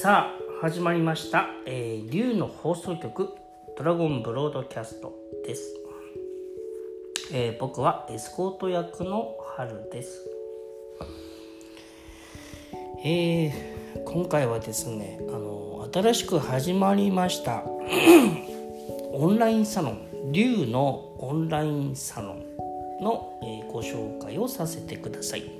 さあ始まりました「えー、竜の放送局ドラゴンブロードキャスト」です、えー、僕はエスコート役の春です。えー、今回はですねあの新しく始まりました オンラインサロン竜のオンラインサロンの、えー、ご紹介をさせてください。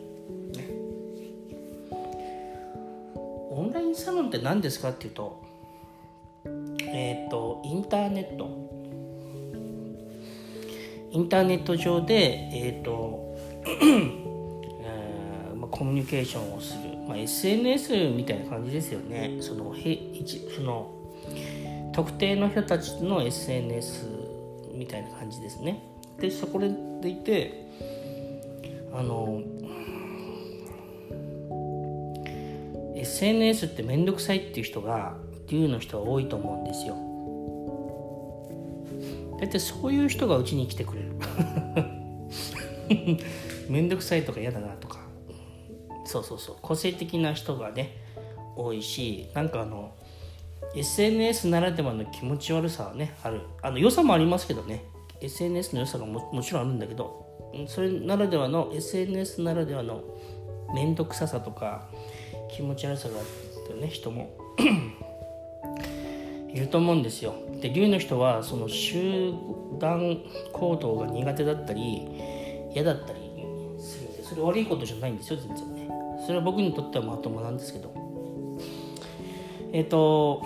って何ですかっていうとえっ、ー、とインターネット。インターネット上でえっ、ー、とえーま、コミュニケーションをする、まあ、SNS みたいな感じですよね。そのへその特定の人たちの SNS みたいな感じですね。でそこでいてあの SNS って面倒くさいっていう人が竜の人は多いと思うんですよ。大体そういう人がうちに来てくれる。面倒くさいとか嫌だなとか。そうそうそう。個性的な人がね多いしなんかあの SNS ならではの気持ち悪さはねある。あの良さもありますけどね。SNS の良さがももちろんあるんだけどそれならではの SNS ならではの面倒くささとか気持ち悪さがあってね人も いると思うんですよ。で竜の人はその集団行動が苦手だったり嫌だったりするんでそれ悪いことじゃないんですよ全然ね。それは僕にとってはまともなんですけど。えっ、ー、と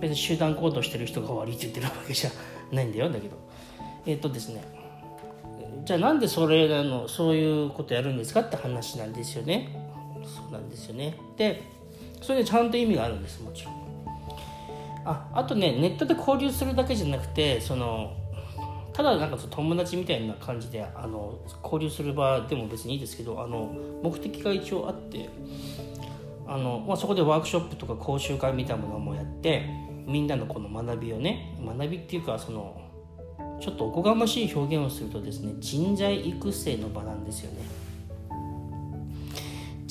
別に集団行動してる人が悪いって言ってるわけじゃないんだよだけどえっ、ー、とですねじゃあなんでそれあのそういうことやるんですかって話なんですよね。そうなんですよねでそれでちゃんと意味があるんですもちろんああとねネットで交流するだけじゃなくてそのただなんか友達みたいな感じであの交流する場でも別にいいですけどあの目的が一応あってあの、まあ、そこでワークショップとか講習会みたいなものもやってみんなのこの学びをね学びっていうかそのちょっとおこがましい表現をするとですね人材育成の場なんですよね。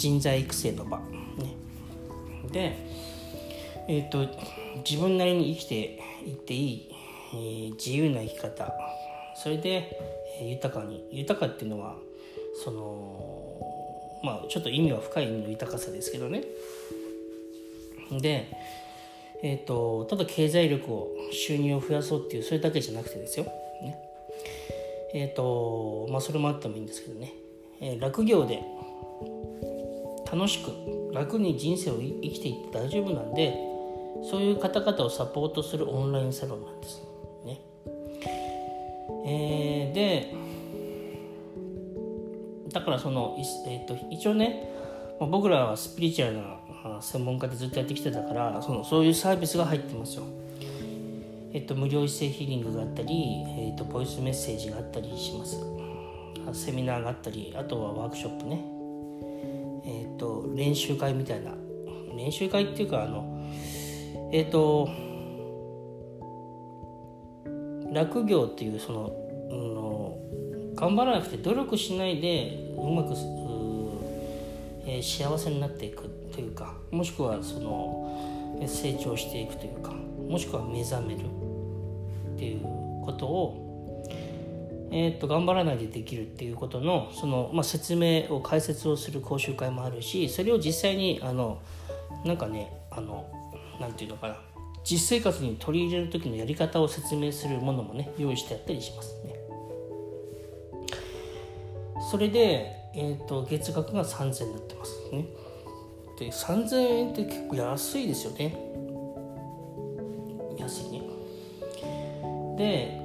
人材育成の場、ね、で、えーと、自分なりに生きていっていい、えー、自由な生き方。それで、えー、豊かに。豊かっていうのはそのまあちょっと意味は深い意味の豊かさですけどね。でえーと、ただ経済力を収入を増やそうっていうそれだけじゃなくてですよ、ね。えーとまあ、それもあってもいいんですけどね、えー、落業で楽しく楽に人生を生きていって大丈夫なんでそういう方々をサポートするオンラインサロンなんですね。えー、でだからその、えーと、一応ね僕らはスピリチュアルな専門家でずっとやってきてたからそのそういうサービスが入ってますよ。えっと、無料姿勢ヒーリングがあったり、えっと、ボイスメッセージがあったりします。セミナーがあったりあとはワークショップねと、練習会みたいな。練習会っていうかあのえっ、ー、と落業っていうその、うん、頑張らなくて努力しないでうまくえー、幸せになっていくというかもしくはその成長していくというかもしくは目覚めるっていうことをえー、っと頑張らないでできるっていうことのその、まあ、説明を解説をする講習会もあるしそれを実際にあのなんかねあのなんていうのかな実生活に取り入れる時のやり方を説明するものもね用意してやったりしますね。それで、えーと、月額が3000円になってますね。で3000円って結構安いですよね。安いね。で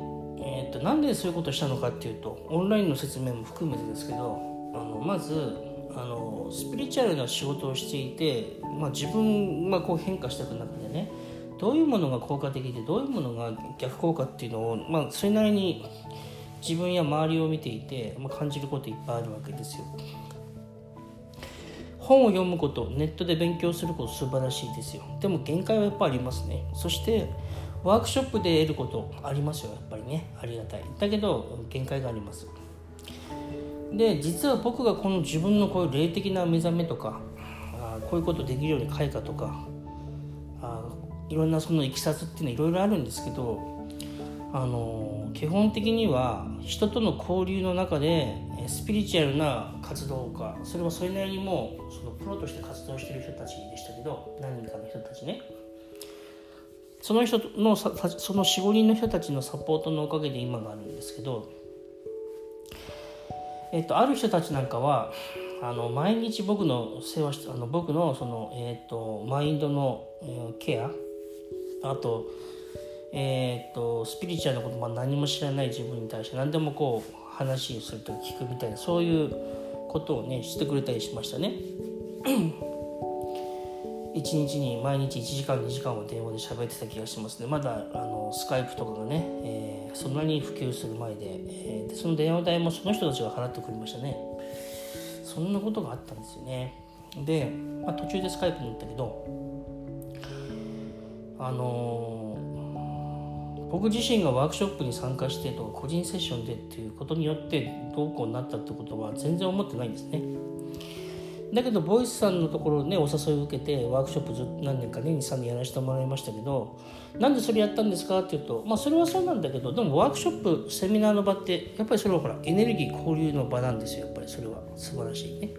と、なんでそういうことをしたのかっていうとオンラインの説明も含めてですけどあのまずあのスピリチュアルな仕事をしていて、まあ、自分がこう変化していく中でねどういうものが効果的でどういうものが逆効果っていうのを、まあ、それなりに自分や周りを見ていて、まあ、感じることいっぱいあるわけですよ。本を読むことネットで勉強すること素晴らしいですよでも限界はやっぱありますねそしてワークショップで得ることありますよやっぱりね。ありがたい。だけど限界があります。で実は僕がこの自分のこういう霊的な目覚めとかあこういうことできるように開花とかあいろんなそのいきさつっていうのはいろいろあるんですけどあの基本的には人との交流の中でスピリチュアルな活動家それはそれなりにもそのプロとして活動してる人たちでしたけど何人かの人たちね。その人のその45人の人たちのサポートのおかげで今があるんですけど、えっと、ある人たちなんかはあの毎日僕の世話しあの僕のその、えっと、マインドの、ケアあと,、えっとスピリチュアルなこと、まあ、何も知らない自分に対して何でもこう話すると聞くみたいなそういうことをねしてくれたりしましたね。1日に毎日1時間2時間は電話で喋ってた気がしますね。まだあのスカイプとかがね、えー、そんなに普及する前で,、えー、でその電話代もその人たちが払ってくれましたね。そんなことがあったんですよね。で、まあ、途中でスカイプに行ったけどあのー、僕自身がワークショップに参加してとか個人セッションでっていうことによってどうこうなったってことは全然思ってないんですね。だけどボイスさんのところねお誘いを受けてワークショップず何年かね23年やらせてもらいましたけどなんでそれやったんですかっていうとまあそれはそうなんだけどでもワークショップセミナーの場ってやっぱりそれはほらエネルギー交流の場なんですよやっぱりそれは素晴らしいね。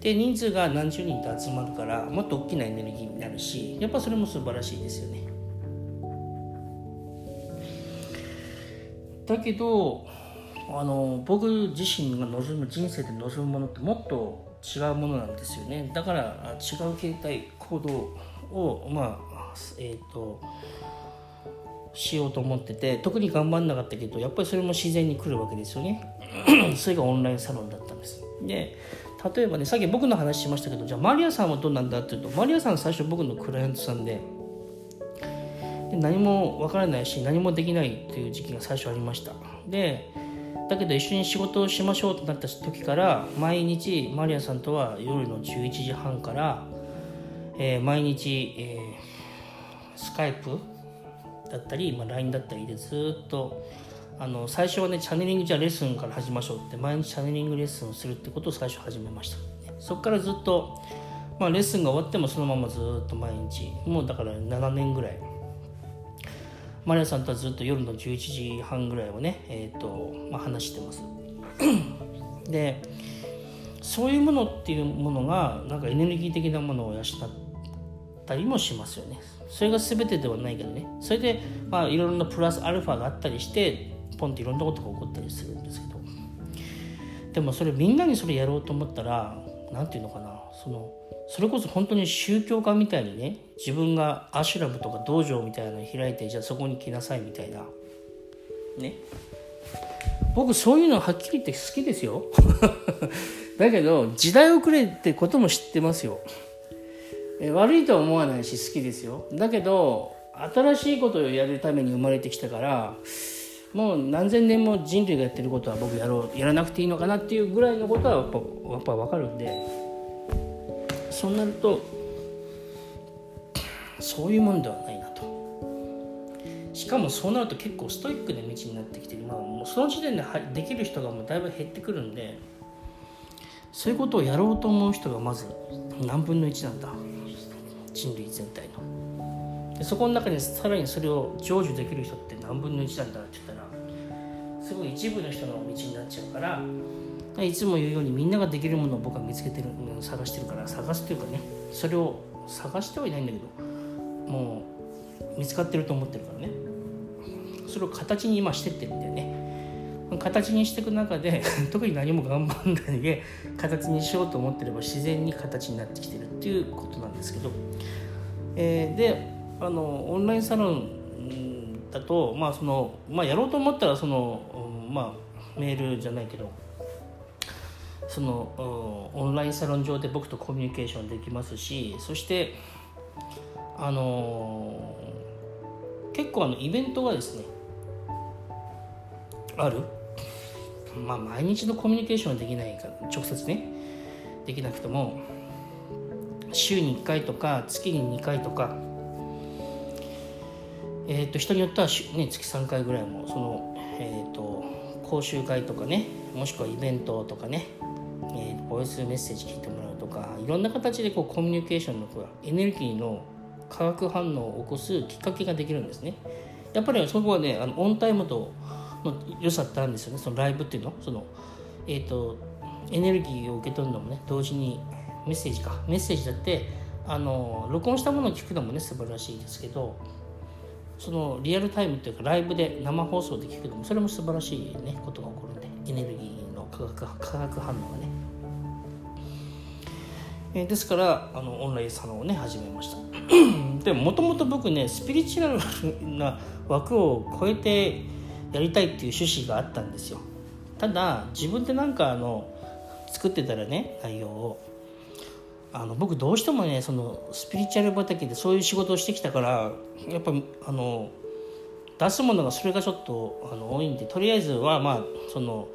で人数が何十人と集まるからもっと大きなエネルギーになるしやっぱそれも素晴らしいですよね。だけどあの僕自身が望む人生で望むものってもっと違うものなんですよね。だから違う形態行動をまあえっ、ー、としようと思ってて特に頑張んなかったけどやっぱりそれも自然に来るわけですよね。それがオンラインサロンだったんです。で例えばねさっき僕の話しましたけどじゃあマリアさんはどうなんだっていうとマリアさん最初僕のクライアントさんでで何もわからないし何もできないっていう時期が最初ありました。でだけど一緒に仕事をしましょうとなった時から毎日マリアさんとは夜の11時半から、えー、毎日、えー、スカイプだったり、まあ、LINE だったりでずっとあの最初はねチャネリングじゃレッスンから始めましょうって毎日チャネリングレッスンをするってことを最初始めました。そこからずっと、まあ、レッスンが終わってもそのままずっと毎日もうだから7年ぐらい。マリアさんとはずっと夜の11時半ぐらいをね、えーとまあ、話してます。でそういうものっていうものがなんかエネルギー的なものを養ったりもしますよね。それが全てではないけどね。それでまあいろんなプラスアルファがあったりしてポンっていろんなことが起こったりするんですけど。でもそれみんなにそれやろうと思ったら何て言うのかな。そのそれこそ本当に宗教家みたいにね自分がアシュラムとか道場みたいなの開いてじゃあそこに来なさいみたいな。ね。僕そういうのはっきり言って好きですよ。だけど時代遅れってことも知ってますよ。え悪いとは思わないし好きですよ。だけど新しいことをやるために生まれてきたからもう何千年も人類がやってることは僕やろうやらなくていいのかなっていうぐらいのことはやっぱやっぱ分かるんで。そうなるとそういうもんではないなと。しかもそうなると結構ストイックな道になってきて、まあ、もうその時点でできる人がもうだいぶ減ってくるんでそういうことをやろうと思う人がまず何分の1なんだ。人類全体の。でそこの中にさらにそれを成就できる人って何分の1なんだって言ったらすごい一部の人の道になっちゃうからいつも言うようにみんなができるものを僕は見つけてる探してるから探すというかねそれを探してはいないんだけどもう見つかってると思ってるからね。それを形に今してってるんだよね。形にしていく中で 特に何も頑張んないで形にしようと思ってれば自然に形になってきてるっていうことなんですけど、えー、であのオンラインサロンだとまあそのまあやろうと思ったらそのまあメールじゃないけどそのオンラインサロン上で僕とコミュニケーションできますしそしてあの結構あのイベントがですねある。まあ毎日のコミュニケーションはできないから直接ねできなくても週に1回とか月に2回とかえーと、人によっては、ね、月3回ぐらいもその、えーと講習会とかねもしくはイベントとかねボイスメッセージ聞いてもらうとかいろんな形でこうコミュニケーションのエネルギーの化学反応を起こすきっかけができるんですね。やっぱりそこはねあのオンタイムとの良さってあるんですよね。そのライブっていうの？そのえっ、ー、とエネルギーを受け取るのもね同時にメッセージか。メッセージだってあの録音したものを聞くのもね素晴らしいですけどそのリアルタイムっていうかライブで生放送で聞くのもそれも素晴らしいねことが起こるんでエネルギーの化学化学反応がね、えー、ですからあのオンラインサロンをね始めました。でももともと僕ねスピリチュアルな枠を超えてやりたいっていう趣旨があったんですよ。ただ自分でなんかあの作ってたらね内容を。あの僕どうしてもねそのスピリチュアル畑でそういう仕事をしてきたからやっぱあの出すものがそれがちょっとあの多いんでとりあえずはまあその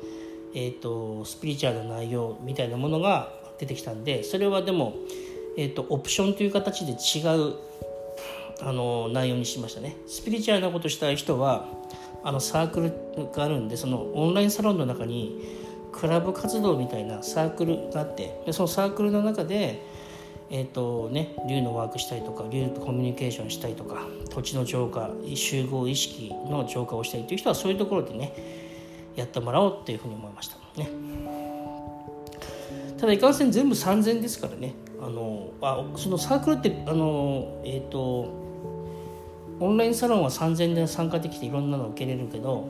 えーと、スピリチュアルな内容みたいなものが出てきたんでそれはでも、えーと、オプションという形で違うあの内容にしましたね。スピリチュアルなことしたい人はあのサークルがあるんでそのオンラインサロンの中にクラブ活動みたいなサークルがあってでそのサークルの中でえーとね、竜のワークしたいとか竜とコミュニケーションしたいとか土地の浄化集合意識の浄化をしたいという人はそういうところでねやってもらおうっていうふうに思いましたね。ただいかんせん全部3000ですからね。あのあそのサークルってあのえっ、ー、とオンラインサロンは3000で参加できていろんなの受けれるけど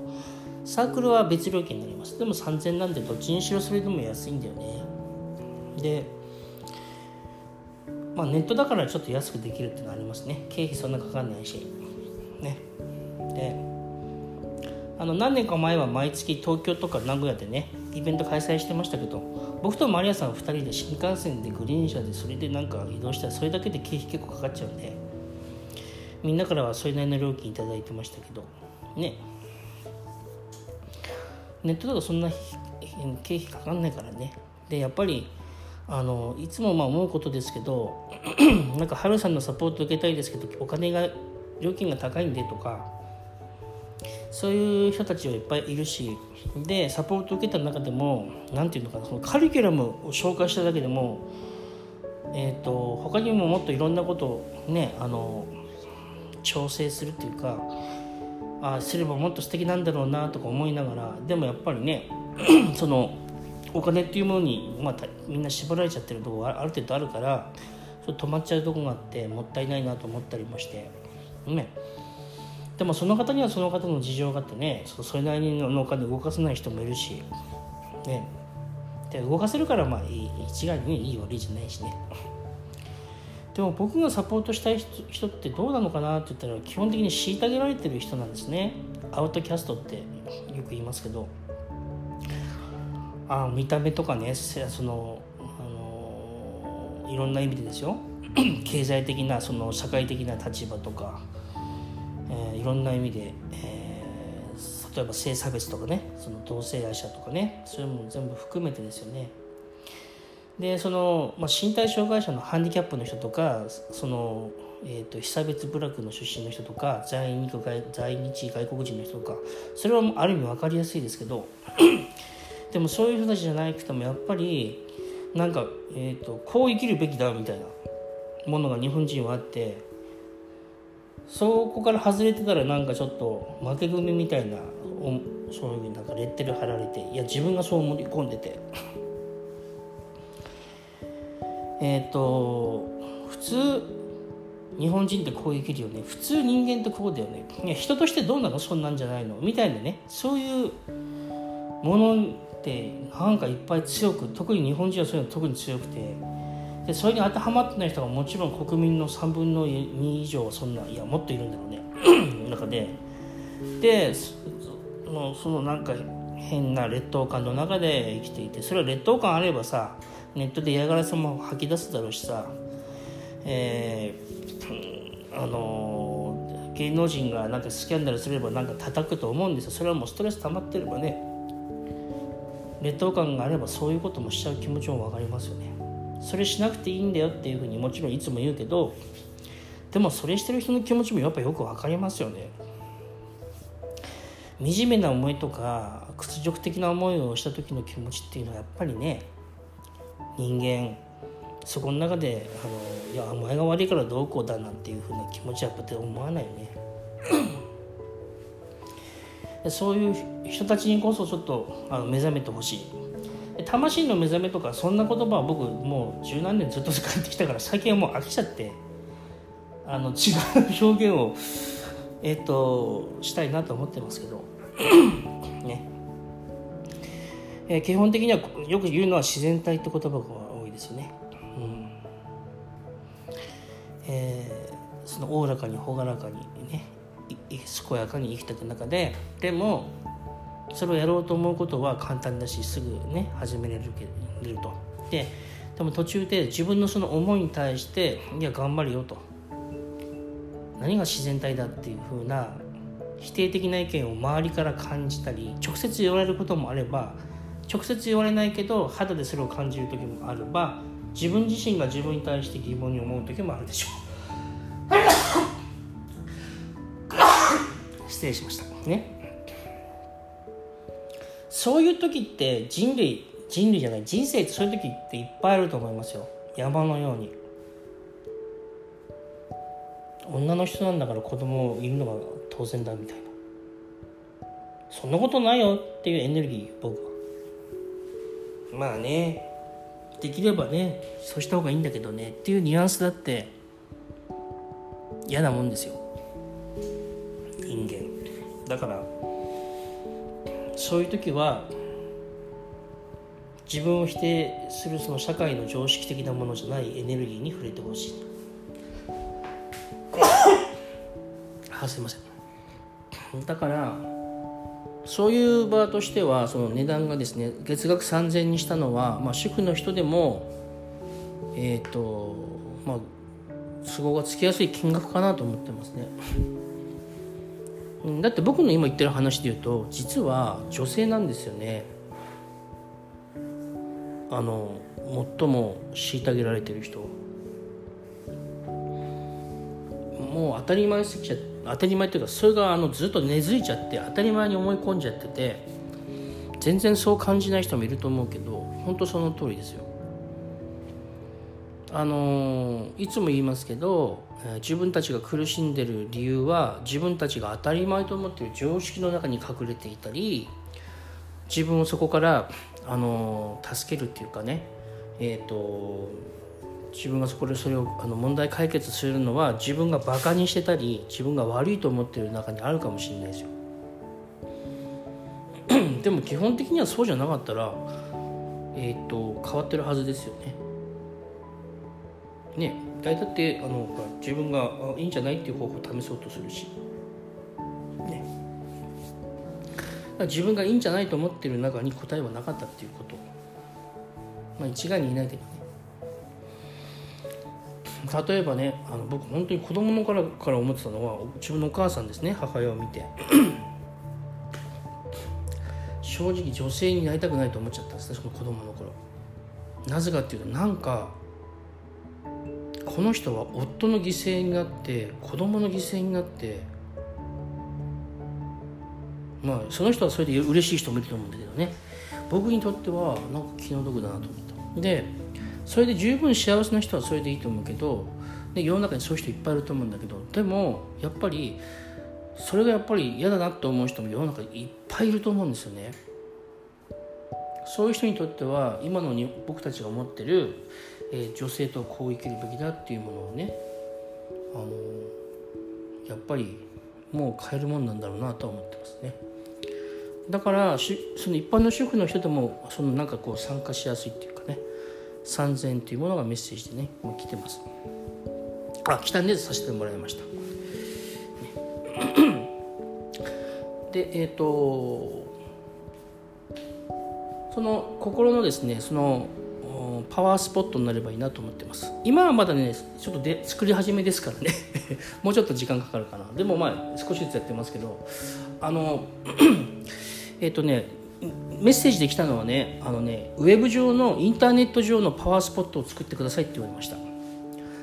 サークルは別料金になります。でも3000なんでどっちにしろそれでも安いんだよね。でまあ、ネットだからちょっと安くできるっていうのはありますね。経費そんなかかんないし。ね。であの何年か前は毎月東京とか名古屋でねイベント開催してましたけど僕とマリアさん2人で新幹線でグリーン車でそれでなんか移動したらそれだけで経費結構かかっちゃうんでみんなからはそれなりの料金頂いてましたけどね。ネットだとそんな経費かかんないからね。でやっぱりあのいつもまあ思うことですけど なんかハルさんのサポート受けたいですけどお金が料金が高いんでとかそういう人たちはいっぱいいるしでサポート受けた中でも何て言うのかなそのカリキュラムを紹介しただけでもえーと、他にももっといろんなことをねあの調整するっていうかあすればもっと素敵なんだろうなとか思いながらでもやっぱりね そのお金っていうものに、まあ、みんな縛られちゃってるとこがある程度あるからそ止まっちゃうとこがあってもったいないなと思ったりもしてね。でもその方にはその方の事情があってねそれなりにのお金動かせない人もいるしね。で動かせるからまあ一概にいい悪いじゃないしね。でも僕がサポートしたい人ってどうなのかなって言ったら基本的に虐げられてる人なんですね。アウトキャストってよく言いますけど。あ見た目とかねその、あのいろんな意味でですよ。経済的なその社会的な立場とか、えー、いろんな意味で、えー、例えば性差別とかねその同性愛者とかねそういうのも全部含めてですよね。でその、まあ、身体障害者のハンディキャップの人とかその、えーと、被差別部落の出身の人とか在日外在日外国人の人とかそれはある意味分かりやすいですけどでもそういう人たちじゃなくてもやっぱりなんか、えーと、こう生きるべきだみたいなものが日本人はあってそこから外れてたらなんかちょっと負け組みたいなそういうなんかレッテル貼られていや自分がそう盛り込んでて。えっと普通日本人ってこう生きるよね。普通人間ってこうだよね。いや人としてどうなの？そんなんじゃないの。みたいなね。そういうものってなんかいっぱい強く特に日本人はそういうの特に強くて。でそれに当てはまってない人がもちろん国民の3分の2以上そんないやもっといるんだろうね。中で。でそのそのなんか変な劣等感の中で生きていてそれは劣等感あればさネットで嫌がらせも吐き出すだろうしさえー、あの芸能人がなんかスキャンダルすればなんか叩くと思うんですよ。それはもうストレス溜まってればね。劣等感があればそういうこともしちゃう気持ちも分かりますよね。それしなくていいんだよっていうふうにもちろんいつも言うけどでもそれしてる人の気持ちもやっぱよく分かりますよね。惨めな思いとか屈辱的な思いをした時の気持ちっていうのはやっぱりね人間そこの中であのいやお前が悪いからどうこうだなんていうふうな気持ちはやっぱ思わないよね。そういう人たちにこそちょっとあの目覚めてほしい。魂の目覚めとかそんな言葉は僕もう十何年ずっと使ってきたから最近はもう飽きちゃって。あの違う表現をえっ、としたいなと思ってますけど。ね。えー、基本的にはよく言うのは自然体って言葉が多いですよね、うん。えー、そのおおらかに朗らかにね健やかに生きていく中ででもそれをやろうと思うことは簡単だしすぐね始められるけると。ででも途中で自分のその思いに対していや頑張るよと。何が自然体だっていう風な否定的な意見を周りから感じたり直接言われることもあれば直接言われないけど肌でそれを感じる時もあれば自分自身が自分に対して疑問に思う時もあるでしょう。失礼しました。ね。そういう時って人類人類じゃない人生ってそういう時っていっぱいあると思いますよ。山のように。女の人なんだから子供いるのが当然だみたいな。そんなことないよっていうエネルギー僕は。まあね。できればねそうした方がいいんだけどね。っていうニュアンスだって嫌なもんですよ。人間。だからそういう時は自分を否定するその社会の常識的なものじゃないエネルギーに触れてほしい。あすいません。だからそういう場としてはその値段がですね月額3000にしたのは、まあ、主婦の人でもえっ、ー、とまあ都合がつきやすい金額かなと思ってますねだって僕の今言ってる話で言うと実は女性なんですよねあの最も虐げられてる人もう当たり前すぎちゃ当たり前っていうかそれがあのずっと根付いちゃって当たり前に思い込んじゃってて全然そう感じない人もいると思うけど本当その通りですよ。あのいつも言いますけど自分たちが苦しんでる理由は自分たちが当たり前と思ってる常識の中に隠れていたり自分をそこからあの助けるっていうかねえ、ー、と自分がそこでそれをあの問題解決するのは自分がバカにしてたり自分が悪いと思ってる中にあるかもしれないですよ。でも基本的にはそうじゃなかったらえっ、ー、と変わってるはずですよね。ね大体ってあの自分がいいんじゃないっていう方法を試そうとするし。ね。自分がいいんじゃないと思ってる中に答えはなかったっていうこと。まあ一概に言えないけどね。例えばねあの僕本当に子供の頃から思ってたのは自分のお母さんですね母親を見て。正直女性になりたくないと思っちゃったんです。私も子供の頃。なぜかっていうとなんかこの人は夫の犠牲になって子供の犠牲になってまあその人はそれで嬉しい人もいると思うんだけどね僕にとってはなんか気の毒だなと思ったでそれで十分幸せな人はそれでいいと思うけどで世の中にそういう人いっぱいいると思うんだけどでもやっぱりそれがやっぱり嫌だなと思う人も世の中にいっぱいいると思うんですよね。そういう人にとっては今のに僕たちが思ってる、えー、女性とこう生きるべきだっていうものをねあのやっぱりもう変えるもんなんだろうなと思ってますね。だからその一般の主婦の人でもそのなんかこう参加しやすいっていうかね3000というものがメッセージでねもう来てます。あ来たんでさせてもらいました、でえっ、ー、とその心のですねそのパワースポットになればいいなと思ってます。今はまだねちょっとで作り始めですからね。もうちょっと時間かかるかな。でもまあ少しずつやってますけど。あの えっとねメッセージで来たのはねあのねウェブ上のインターネット上のパワースポットを作ってくださいって言われました。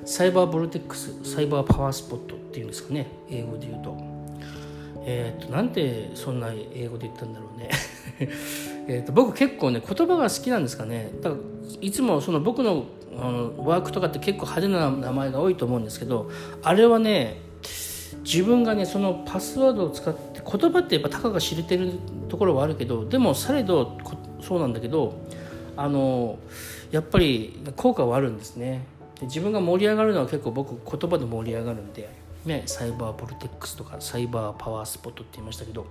サイバーボルテックスサイバーパワースポットっていうんですかね。英語で言うと。えー、っとなんでそんな英語で言ったんだろうね。えーと、僕結構ね言葉が好きなんですかね。だからいつもその僕のあのワークとかって結構派手な名前が多いと思うんですけどあれはね自分がねそのパスワードを使って言葉ってやっぱたかが知れてるところはあるけどでもされどそうなんだけどあのやっぱり効果はあるんですね。自分が盛り上がるのは結構僕言葉で盛り上がるんで、ね、サイバーボルテックスとかサイバーパワースポットって言いましたけど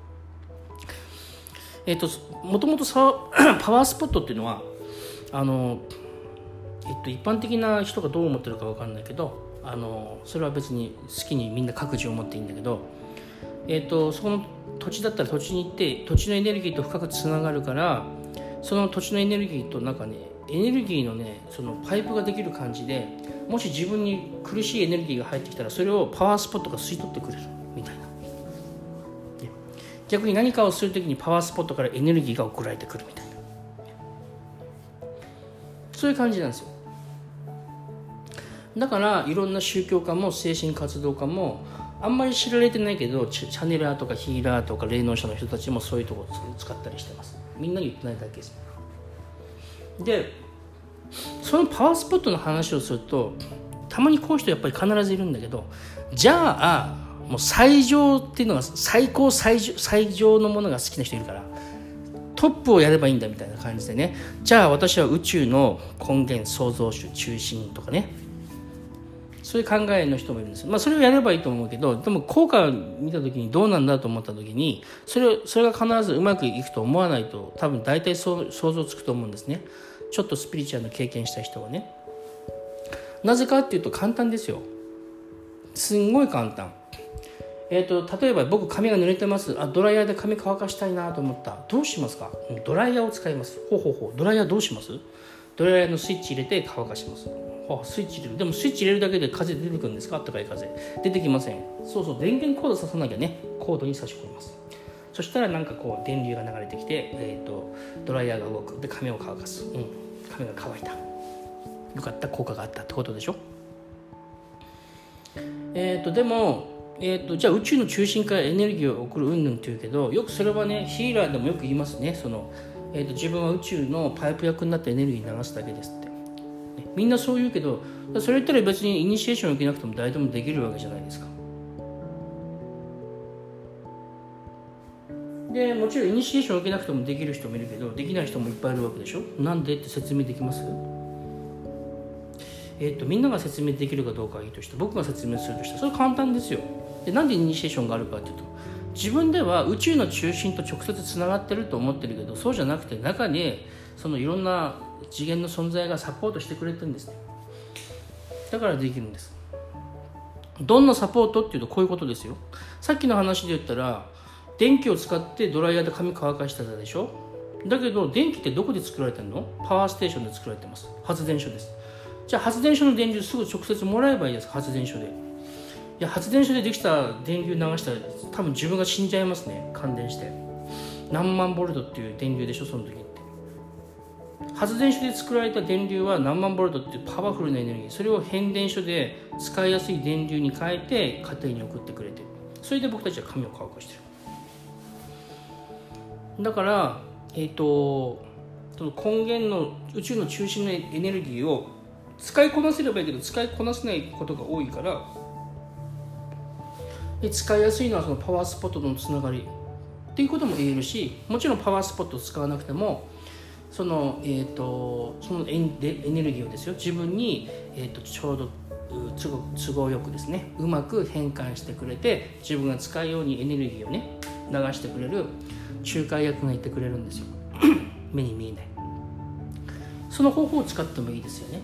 えっ、ともともと パワースポットっていうのはあの、えっと、一般的な人がどう思ってるか分かんないけどあのそれは別に好きにみんな各自を持っていいんだけど、えっと、その土地だったら土地に行って土地のエネルギーと深くつながるからその土地のエネルギーとなんかねエネルギーのねそのパイプができる感じでもし自分に苦しいエネルギーが入ってきたらそれをパワースポットが吸い取ってくれるみたいな。逆に何かをするときにパワースポットからエネルギーが送られてくるみたいな。そういう感じなんですよ。だからいろんな宗教家も精神活動家もあんまり知られてないけどチャネラーとかヒーラーとか霊能者の人たちもそういうところを使ったりしてます。みんなに言ってないだけです。でそのパワースポットの話をするとたまにこういう人やっぱり必ずいるんだけどじゃあもう最上っていうのが最高最上最上のものが好きな人いるからトップをやればいいんだみたいな感じでね。じゃあ私は宇宙の根源創造主中心とかね。そういう考えの人もいるんです。まあそれをやればいいと思うけどでも効果を見た時にどうなんだと思った時にそれそれが必ずうまくいくと思わないと多分大体想像つくと思うんですね。ちょっとスピリチュアルの経験した人はね。なぜかっていうと簡単ですよ。すんごい簡単。えーと、例えば僕髪が濡れてます。あドライヤーで髪乾かしたいなと思った。どうしますか？ドライヤーを使います。ほうほうほう。ドライヤーどうします？ドライヤーのスイッチ入れて乾かします。あスイッチ入れる。でもスイッチ入れるだけで風出てくるんですか？あったかい風。出てきません。そうそう。電源コードささなきゃね。コードに差し込みます。そしたらなんかこう電流が流れてきて、えーと、ドライヤーが動く。で髪を乾かす、うん、髪が乾いた。よかった。効果があったってことでしょ？えっ、ー、とでもえーと、じゃあ宇宙の中心からエネルギーを送る云々っていうけどよくそれはねヒーラーでもよく言いますね。その、えーと、自分は宇宙のパイプ役になってエネルギー流すだけですって、ね、みんなそう言うけどそれ言ったら別にイニシエーションを受けなくても誰でもできるわけじゃないですか。でもちろんイニシエーションを受けなくてもできる人もいるけどできない人もいっぱいいるわけでしょ。なんでって説明できます？えーと、みんなが説明できるかどうかはいいとして僕が説明するとしてそれ簡単ですよ。でなんでイニシエーションがあるかっていうと自分では宇宙の中心と直接つながってると思ってるけどそうじゃなくて中にそのいろんな次元の存在がサポートしてくれてるんですね。だからできるんです。どんなサポートっていうとこういうことですよ。さっきの話で言ったら電気を使ってドライヤーで髪乾かしてたでしょ。だけど電気ってどこで作られてるの？パワーステーションで作られてます。発電所です。じゃあ発電所の電流すぐ直接もらえばいいです発電所で。いや発電所でできた電流流したら多分自分が死んじゃいますね。感電して。何万ボルトっていう電流でしょその時って。発電所で作られた電流は何万ボルトっていうパワフルなエネルギー。それを変電所で使いやすい電流に変えて家庭に送ってくれて。それで僕たちは髪を乾かしてる。だからえっ、ー、とその根源の宇宙の中心のエネルギーを使いこなせればいいけど使いこなせないことが多いからで使いやすいのはそのパワースポットとのつながり。っていうことも言えるしもちろんパワースポットを使わなくてもその,、えーと、そのエネルギーをですよ。自分に、えーと、ちょうど都合都合よくですねうまく変換してくれて自分が使うようにエネルギーをね流してくれる仲介役がいてくれるんですよ。目に見えない。その方法を使ってもいいですよね。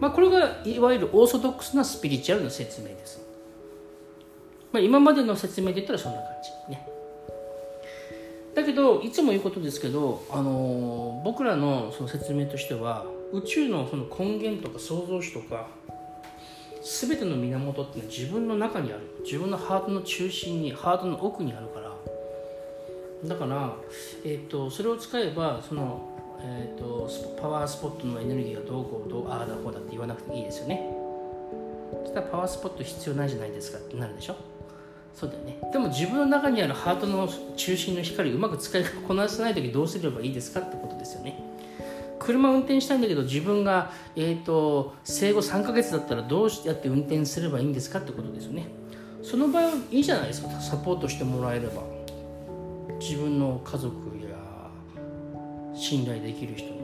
まあ、これがいわゆるオーソドックスなスピリチュアルの説明です、まあ、今までの説明で言ったらそんな感じね。だけどいつも言うことですけど、あのー、僕らのその説明としては宇宙のその根源とか創造主とか全ての源っていうのは自分の中にある。自分のハートの中心にハートの奥にあるから。だから、えーとそれを使えばそのえーと、パワースポットのエネルギーがどうこうどうああだこうだって言わなくていいですよね。そしたらパワースポット必要ないじゃないですかってなるでしょ。そうだよね。でも自分の中にあるハートの中心の光をうまく使いこなせない時どうすればいいですかってことですよね。車運転したいんだけど自分が、えーと、生後3ヶ月だったらどうやって運転すればいいんですかってことですよね。その場合はいいじゃないですか。サポートしてもらえれば。自分の家族や信頼できる人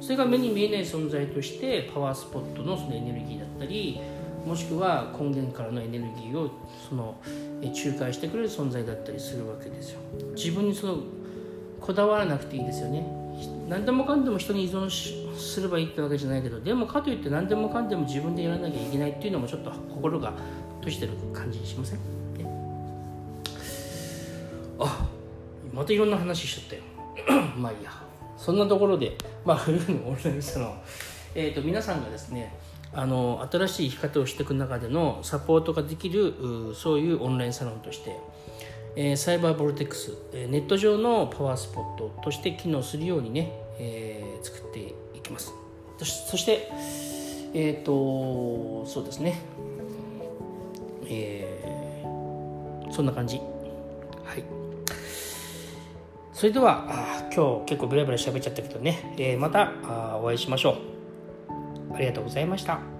それが目に見えない存在としてパワースポットのそのエネルギーだったりもしくは根源からのエネルギーをその仲介してくれる存在だったりするわけですよ。自分にそのこだわらなくていいですよね。何でもかんでも人に依存すればいいってわけじゃないけどでもかといって何でもかんでも自分でやらなきゃいけないっていうのもちょっと心が閉じてる感じしません、ね、あまたいろんな話しちゃったよ。まあいいや。そんなところでまあ冬のオンラインサロンえーと皆さんがですねあの新しい生き方をしていく中でのサポートができるそういうオンラインサロンとして、えー、サイバーボルテックスネット上のパワースポットとして機能するようにね、えー、作っていきます。そしてえっ、ー、とそうですね。えー、そんな感じ。はい。それでは今日結構ブラブラ喋っちゃったけどね、えー、またお会いしましょう。ありがとうございました。